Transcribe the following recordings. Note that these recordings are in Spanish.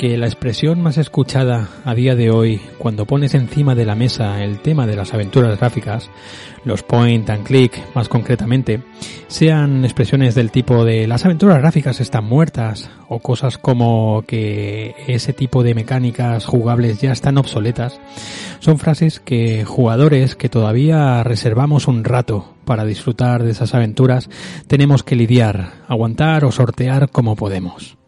que la expresión más escuchada a día de hoy cuando pones encima de la mesa el tema de las aventuras gráficas, los point and click más concretamente, sean expresiones del tipo de las aventuras gráficas están muertas o cosas como que ese tipo de mecánicas jugables ya están obsoletas, son frases que jugadores que todavía reservamos un rato para disfrutar de esas aventuras tenemos que lidiar, aguantar o sortear como podemos.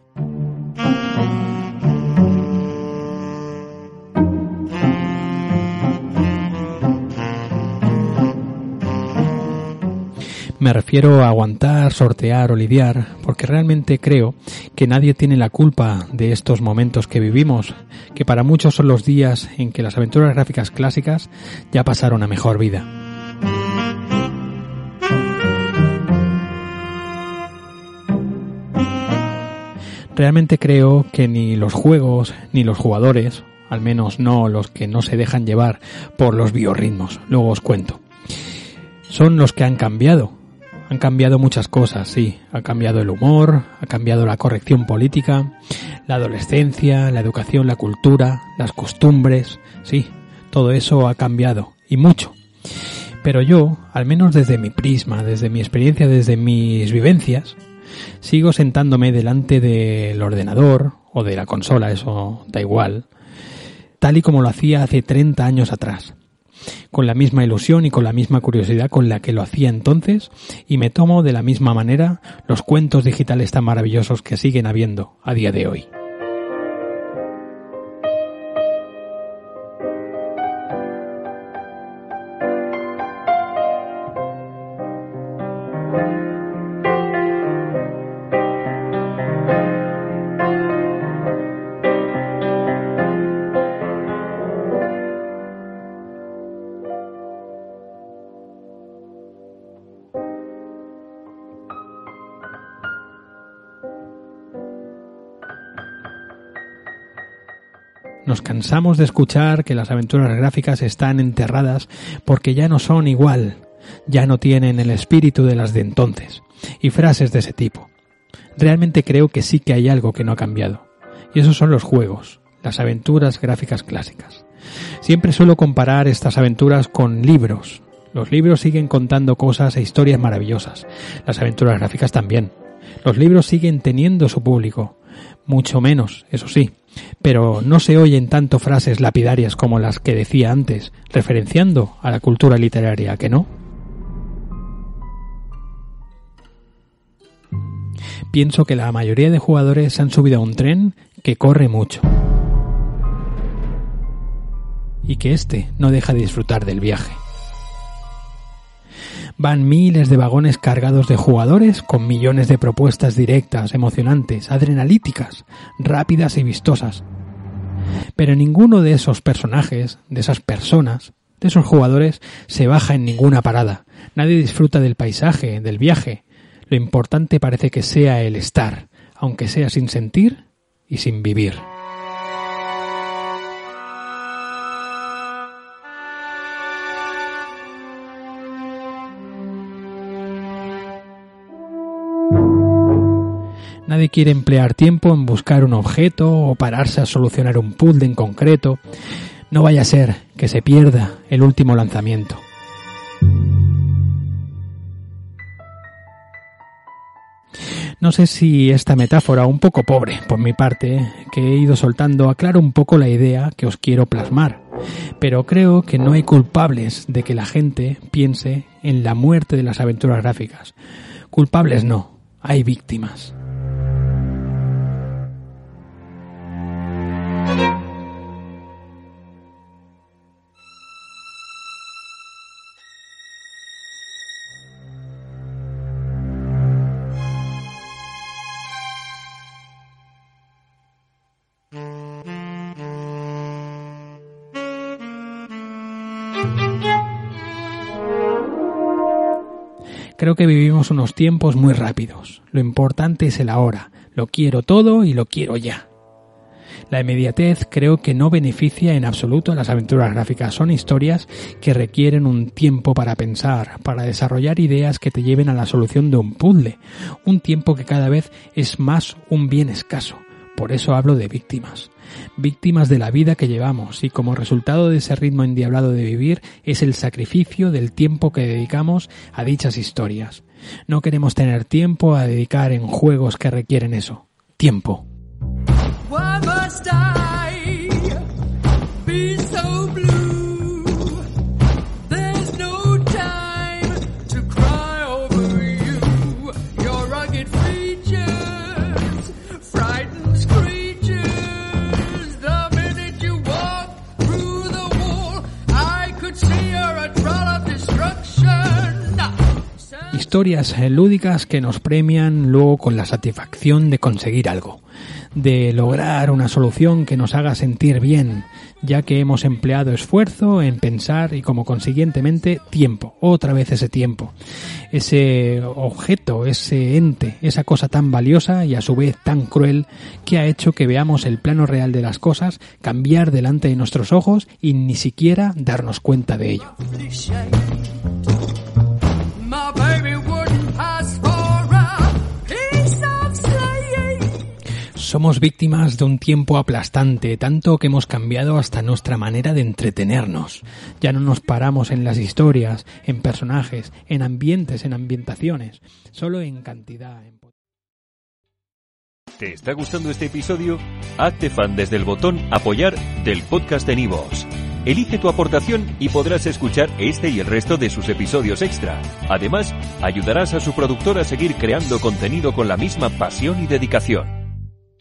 Me refiero a aguantar, sortear o lidiar, porque realmente creo que nadie tiene la culpa de estos momentos que vivimos, que para muchos son los días en que las aventuras gráficas clásicas ya pasaron a mejor vida. Realmente creo que ni los juegos ni los jugadores, al menos no los que no se dejan llevar por los biorritmos, luego os cuento, son los que han cambiado han cambiado muchas cosas, sí. Ha cambiado el humor, ha cambiado la corrección política, la adolescencia, la educación, la cultura, las costumbres, sí. Todo eso ha cambiado, y mucho. Pero yo, al menos desde mi prisma, desde mi experiencia, desde mis vivencias, sigo sentándome delante del ordenador o de la consola, eso da igual, tal y como lo hacía hace 30 años atrás con la misma ilusión y con la misma curiosidad con la que lo hacía entonces y me tomo de la misma manera los cuentos digitales tan maravillosos que siguen habiendo a día de hoy. Nos cansamos de escuchar que las aventuras gráficas están enterradas porque ya no son igual, ya no tienen el espíritu de las de entonces, y frases de ese tipo. Realmente creo que sí que hay algo que no ha cambiado, y esos son los juegos, las aventuras gráficas clásicas. Siempre suelo comparar estas aventuras con libros. Los libros siguen contando cosas e historias maravillosas, las aventuras gráficas también. Los libros siguen teniendo su público, mucho menos, eso sí, pero no se oyen tanto frases lapidarias como las que decía antes, referenciando a la cultura literaria, ¿que no? Pienso que la mayoría de jugadores han subido a un tren que corre mucho. Y que éste no deja de disfrutar del viaje van miles de vagones cargados de jugadores con millones de propuestas directas, emocionantes, adrenalíticas, rápidas y vistosas. Pero ninguno de esos personajes, de esas personas, de esos jugadores, se baja en ninguna parada. Nadie disfruta del paisaje, del viaje. Lo importante parece que sea el estar, aunque sea sin sentir y sin vivir. Nadie quiere emplear tiempo en buscar un objeto o pararse a solucionar un puzzle en concreto. No vaya a ser que se pierda el último lanzamiento. No sé si esta metáfora, un poco pobre por mi parte, que he ido soltando, aclara un poco la idea que os quiero plasmar, pero creo que no hay culpables de que la gente piense en la muerte de las aventuras gráficas. Culpables no, hay víctimas. Creo que vivimos unos tiempos muy rápidos. Lo importante es el ahora. Lo quiero todo y lo quiero ya. La inmediatez creo que no beneficia en absoluto las aventuras gráficas. Son historias que requieren un tiempo para pensar, para desarrollar ideas que te lleven a la solución de un puzzle. Un tiempo que cada vez es más un bien escaso, Por eso hablo de víctimas. Víctimas de la vida que llevamos y como resultado de ese ritmo endiablado de vivir es el sacrificio del tiempo que dedicamos a dichas historias. No queremos tener tiempo a dedicar en juegos que requieren eso. Tiempo. Historias lúdicas que nos premian luego con la satisfacción de conseguir algo, de lograr una solución que nos haga sentir bien, ya que hemos empleado esfuerzo en pensar y como consiguientemente tiempo, otra vez ese tiempo, ese objeto, ese ente, esa cosa tan valiosa y a su vez tan cruel que ha hecho que veamos el plano real de las cosas cambiar delante de nuestros ojos y ni siquiera darnos cuenta de ello. Somos víctimas de un tiempo aplastante, tanto que hemos cambiado hasta nuestra manera de entretenernos. Ya no nos paramos en las historias, en personajes, en ambientes, en ambientaciones, solo en cantidad. ¿Te está gustando este episodio? Hazte fan desde el botón apoyar del podcast de Nivos. Elige tu aportación y podrás escuchar este y el resto de sus episodios extra. Además, ayudarás a su productor a seguir creando contenido con la misma pasión y dedicación.